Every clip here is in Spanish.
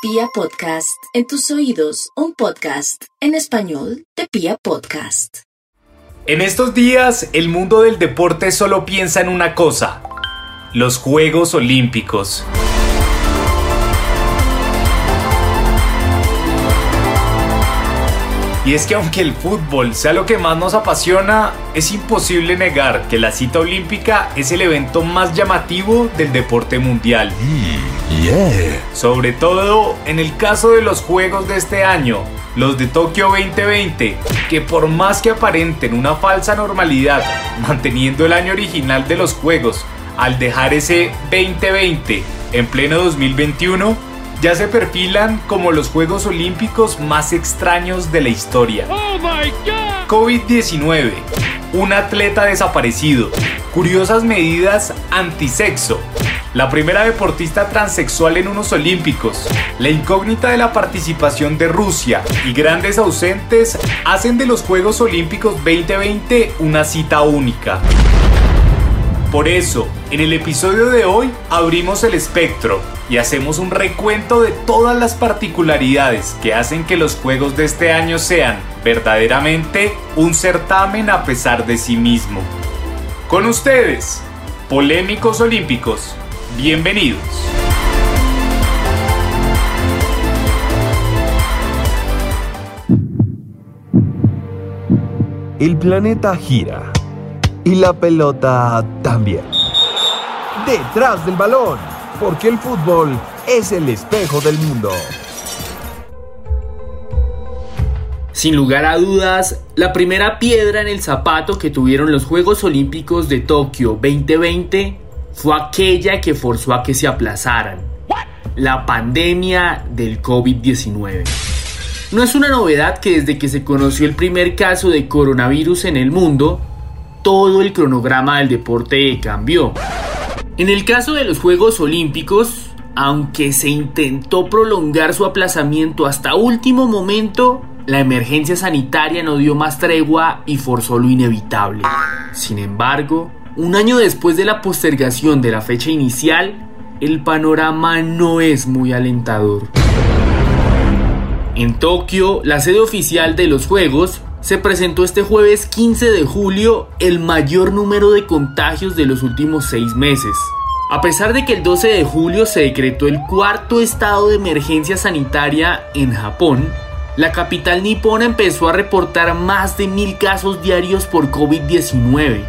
Pia Podcast, en tus oídos, un podcast en español de Pia Podcast. En estos días, el mundo del deporte solo piensa en una cosa, los Juegos Olímpicos. Y es que aunque el fútbol sea lo que más nos apasiona, es imposible negar que la cita olímpica es el evento más llamativo del deporte mundial. Sobre todo en el caso de los Juegos de este año, los de Tokio 2020, que por más que aparenten una falsa normalidad, manteniendo el año original de los Juegos, al dejar ese 2020 en pleno 2021, ya se perfilan como los Juegos Olímpicos más extraños de la historia. COVID-19, un atleta desaparecido, curiosas medidas antisexo, la primera deportista transexual en unos Olímpicos, la incógnita de la participación de Rusia y grandes ausentes hacen de los Juegos Olímpicos 2020 una cita única. Por eso, en el episodio de hoy abrimos el espectro y hacemos un recuento de todas las particularidades que hacen que los Juegos de este año sean verdaderamente un certamen a pesar de sí mismo. Con ustedes, Polémicos Olímpicos, bienvenidos. El planeta gira y la pelota también. Detrás del balón, porque el fútbol es el espejo del mundo. Sin lugar a dudas, la primera piedra en el zapato que tuvieron los Juegos Olímpicos de Tokio 2020 fue aquella que forzó a que se aplazaran. La pandemia del COVID-19. No es una novedad que desde que se conoció el primer caso de coronavirus en el mundo, todo el cronograma del deporte cambió. En el caso de los Juegos Olímpicos, aunque se intentó prolongar su aplazamiento hasta último momento, la emergencia sanitaria no dio más tregua y forzó lo inevitable. Sin embargo, un año después de la postergación de la fecha inicial, el panorama no es muy alentador. En Tokio, la sede oficial de los Juegos, se presentó este jueves 15 de julio el mayor número de contagios de los últimos seis meses. A pesar de que el 12 de julio se decretó el cuarto estado de emergencia sanitaria en Japón, la capital nipona empezó a reportar más de mil casos diarios por COVID-19.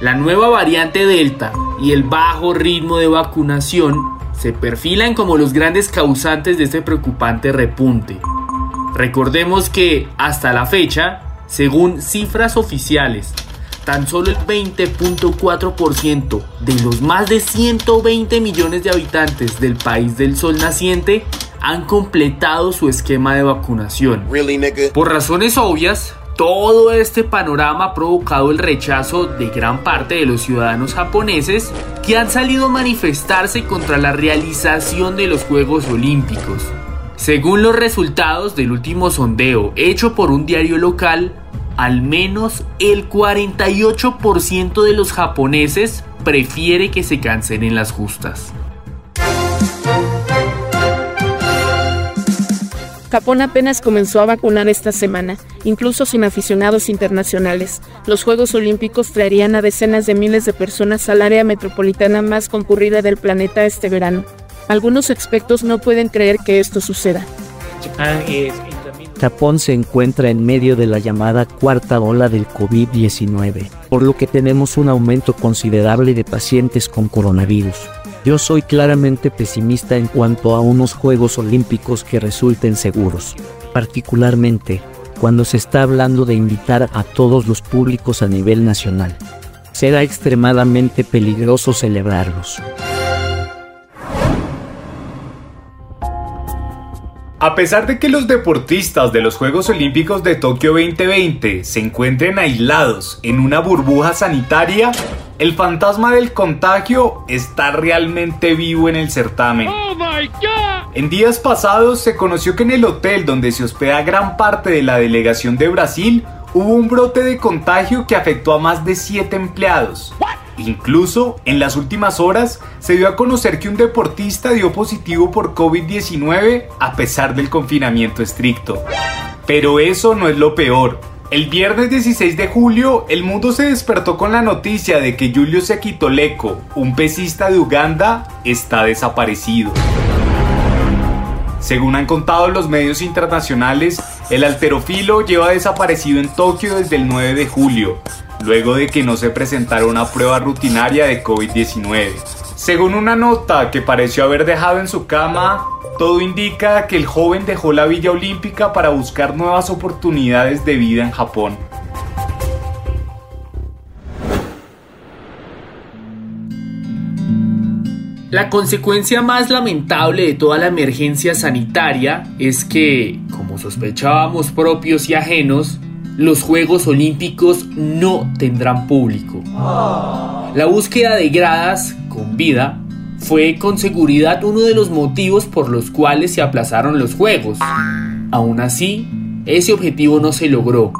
La nueva variante Delta y el bajo ritmo de vacunación se perfilan como los grandes causantes de este preocupante repunte. Recordemos que hasta la fecha, según cifras oficiales, tan solo el 20.4% de los más de 120 millones de habitantes del país del sol naciente han completado su esquema de vacunación. Por razones obvias, todo este panorama ha provocado el rechazo de gran parte de los ciudadanos japoneses que han salido a manifestarse contra la realización de los Juegos Olímpicos. Según los resultados del último sondeo hecho por un diario local, al menos el 48% de los japoneses prefiere que se cancelen las justas. Japón apenas comenzó a vacunar esta semana, incluso sin aficionados internacionales. Los Juegos Olímpicos traerían a decenas de miles de personas al área metropolitana más concurrida del planeta este verano. Algunos expertos no pueden creer que esto suceda. Japón se encuentra en medio de la llamada cuarta ola del COVID-19, por lo que tenemos un aumento considerable de pacientes con coronavirus. Yo soy claramente pesimista en cuanto a unos Juegos Olímpicos que resulten seguros, particularmente cuando se está hablando de invitar a todos los públicos a nivel nacional. Será extremadamente peligroso celebrarlos. A pesar de que los deportistas de los Juegos Olímpicos de Tokio 2020 se encuentren aislados en una burbuja sanitaria, el fantasma del contagio está realmente vivo en el certamen. En días pasados se conoció que en el hotel donde se hospeda gran parte de la delegación de Brasil hubo un brote de contagio que afectó a más de 7 empleados. Incluso en las últimas horas se dio a conocer que un deportista dio positivo por COVID-19 a pesar del confinamiento estricto. Pero eso no es lo peor. El viernes 16 de julio, el mundo se despertó con la noticia de que Julio Sekitoleko, un pesista de Uganda, está desaparecido. Según han contado los medios internacionales, el alterofilo lleva desaparecido en Tokio desde el 9 de julio, luego de que no se presentara una prueba rutinaria de COVID-19. Según una nota que pareció haber dejado en su cama, todo indica que el joven dejó la Villa Olímpica para buscar nuevas oportunidades de vida en Japón. La consecuencia más lamentable de toda la emergencia sanitaria es que, como sospechábamos propios y ajenos, los Juegos Olímpicos no tendrán público. La búsqueda de gradas con vida fue con seguridad uno de los motivos por los cuales se aplazaron los Juegos. Aún así, ese objetivo no se logró.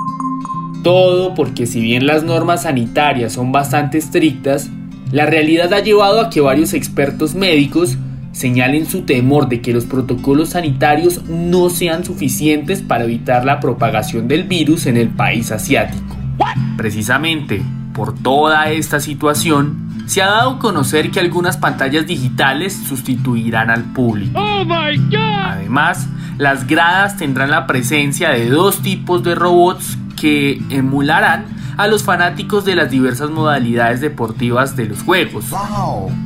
Todo porque si bien las normas sanitarias son bastante estrictas, la realidad ha llevado a que varios expertos médicos señalen su temor de que los protocolos sanitarios no sean suficientes para evitar la propagación del virus en el país asiático. Precisamente por toda esta situación, se ha dado a conocer que algunas pantallas digitales sustituirán al público. Además, las gradas tendrán la presencia de dos tipos de robots que emularán a los fanáticos de las diversas modalidades deportivas de los juegos.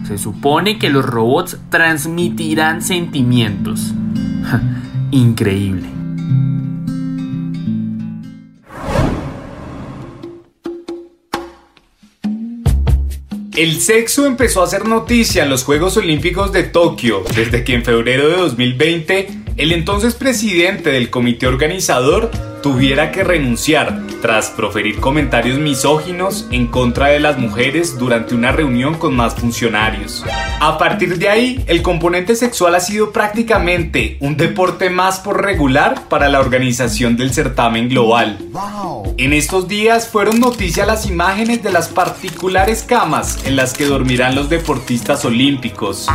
Se supone que los robots transmitirán sentimientos. Increíble. El sexo empezó a hacer noticia en los Juegos Olímpicos de Tokio desde que en febrero de 2020 el entonces presidente del comité organizador tuviera que renunciar tras proferir comentarios misóginos en contra de las mujeres durante una reunión con más funcionarios. A partir de ahí, el componente sexual ha sido prácticamente un deporte más por regular para la organización del certamen global. En estos días fueron noticia las imágenes de las particulares camas en las que dormirán los deportistas olímpicos.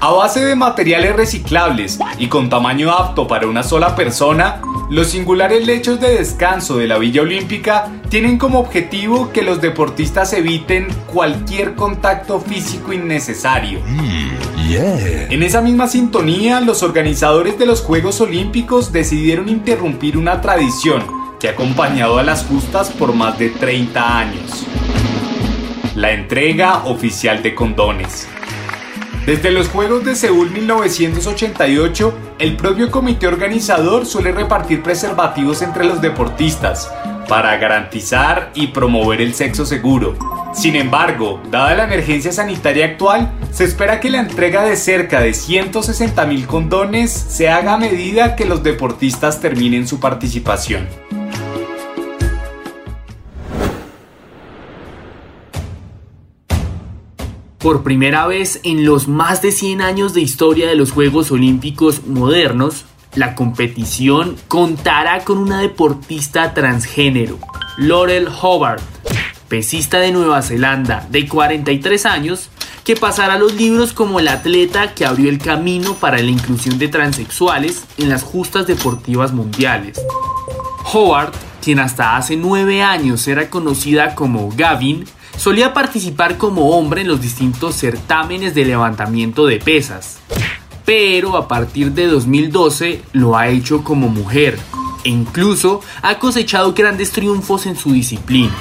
A base de materiales reciclables y con tamaño apto para una sola persona, los singulares lechos de descanso de la Villa Olímpica tienen como objetivo que los deportistas eviten cualquier contacto físico innecesario. En esa misma sintonía, los organizadores de los Juegos Olímpicos decidieron interrumpir una tradición que ha acompañado a las justas por más de 30 años. La entrega oficial de condones. Desde los Juegos de Seúl 1988, el propio comité organizador suele repartir preservativos entre los deportistas para garantizar y promover el sexo seguro. Sin embargo, dada la emergencia sanitaria actual, se espera que la entrega de cerca de 160.000 condones se haga a medida que los deportistas terminen su participación. Por primera vez en los más de 100 años de historia de los Juegos Olímpicos modernos, la competición contará con una deportista transgénero, Laurel Hobart, pesista de Nueva Zelanda de 43 años, que pasará los libros como el atleta que abrió el camino para la inclusión de transexuales en las justas deportivas mundiales. Howard, quien hasta hace 9 años era conocida como Gavin, solía participar como hombre en los distintos certámenes de levantamiento de pesas, pero a partir de 2012 lo ha hecho como mujer e incluso ha cosechado grandes triunfos en su disciplina.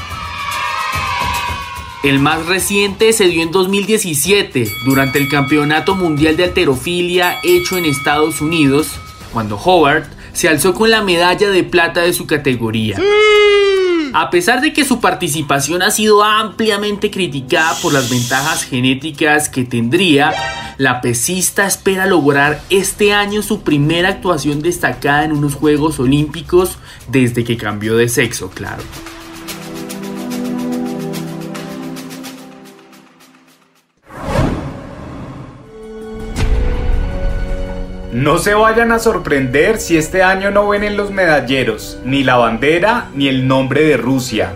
El más reciente se dio en 2017, durante el Campeonato Mundial de Alterofilia hecho en Estados Unidos, cuando Howard se alzó con la medalla de plata de su categoría. A pesar de que su participación ha sido ampliamente criticada por las ventajas genéticas que tendría, la pesista espera lograr este año su primera actuación destacada en unos Juegos Olímpicos desde que cambió de sexo, claro. No se vayan a sorprender si este año no ven en los medalleros ni la bandera ni el nombre de Rusia.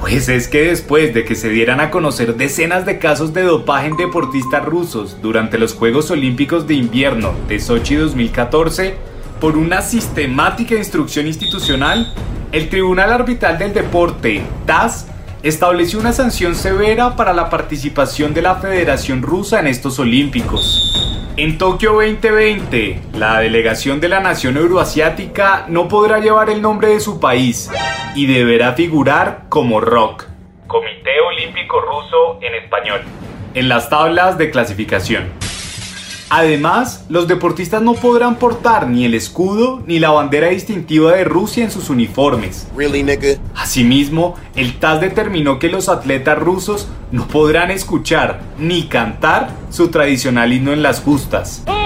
Pues es que después de que se dieran a conocer decenas de casos de dopaje en deportistas rusos durante los Juegos Olímpicos de Invierno de Sochi 2014, por una sistemática instrucción institucional, el Tribunal Arbitral del Deporte, TAS, estableció una sanción severa para la participación de la Federación Rusa en estos Olímpicos. En Tokio 2020, la delegación de la nación euroasiática no podrá llevar el nombre de su país y deberá figurar como ROC, Comité Olímpico Ruso en español, en las tablas de clasificación. Además, los deportistas no podrán portar ni el escudo ni la bandera distintiva de Rusia en sus uniformes. Asimismo, el TAS determinó que los atletas rusos no podrán escuchar ni cantar su tradicional himno en las justas. Oh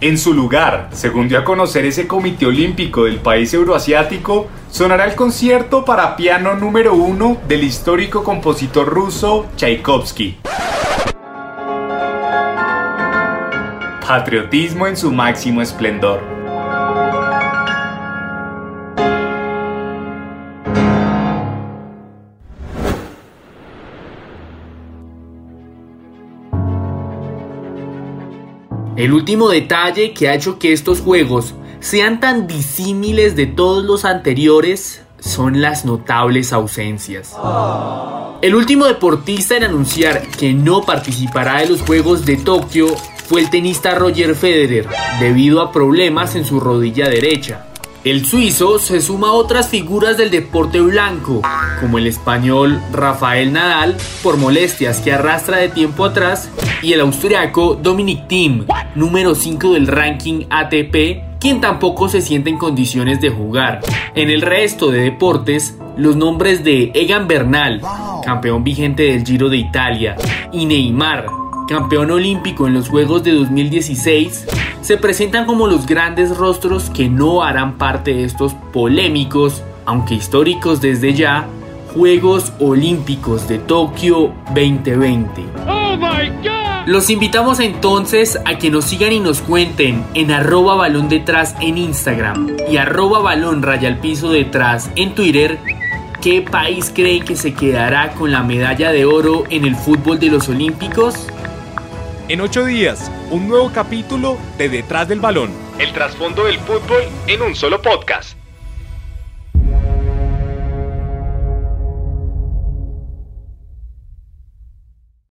en su lugar, según dio a conocer ese comité olímpico del país euroasiático, sonará el concierto para piano número uno del histórico compositor ruso Tchaikovsky. Patriotismo en su máximo esplendor. El último detalle que ha hecho que estos juegos sean tan disímiles de todos los anteriores son las notables ausencias. El último deportista en anunciar que no participará de los Juegos de Tokio fue el tenista Roger Federer, debido a problemas en su rodilla derecha. El suizo se suma a otras figuras del deporte blanco, como el español Rafael Nadal, por molestias que arrastra de tiempo atrás, y el austriaco Dominic Thiem, número 5 del ranking ATP, quien tampoco se siente en condiciones de jugar. En el resto de deportes, los nombres de Egan Bernal, campeón vigente del Giro de Italia, y Neymar, campeón olímpico en los Juegos de 2016, se presentan como los grandes rostros que no harán parte de estos polémicos, aunque históricos desde ya, Juegos Olímpicos de Tokio 2020. Los invitamos entonces a que nos sigan y nos cuenten en arroba balón detrás en Instagram y arroba balón raya al piso detrás en Twitter ¿Qué país creen que se quedará con la medalla de oro en el fútbol de los Olímpicos? En ocho días, un nuevo capítulo de Detrás del Balón. El trasfondo del fútbol en un solo podcast.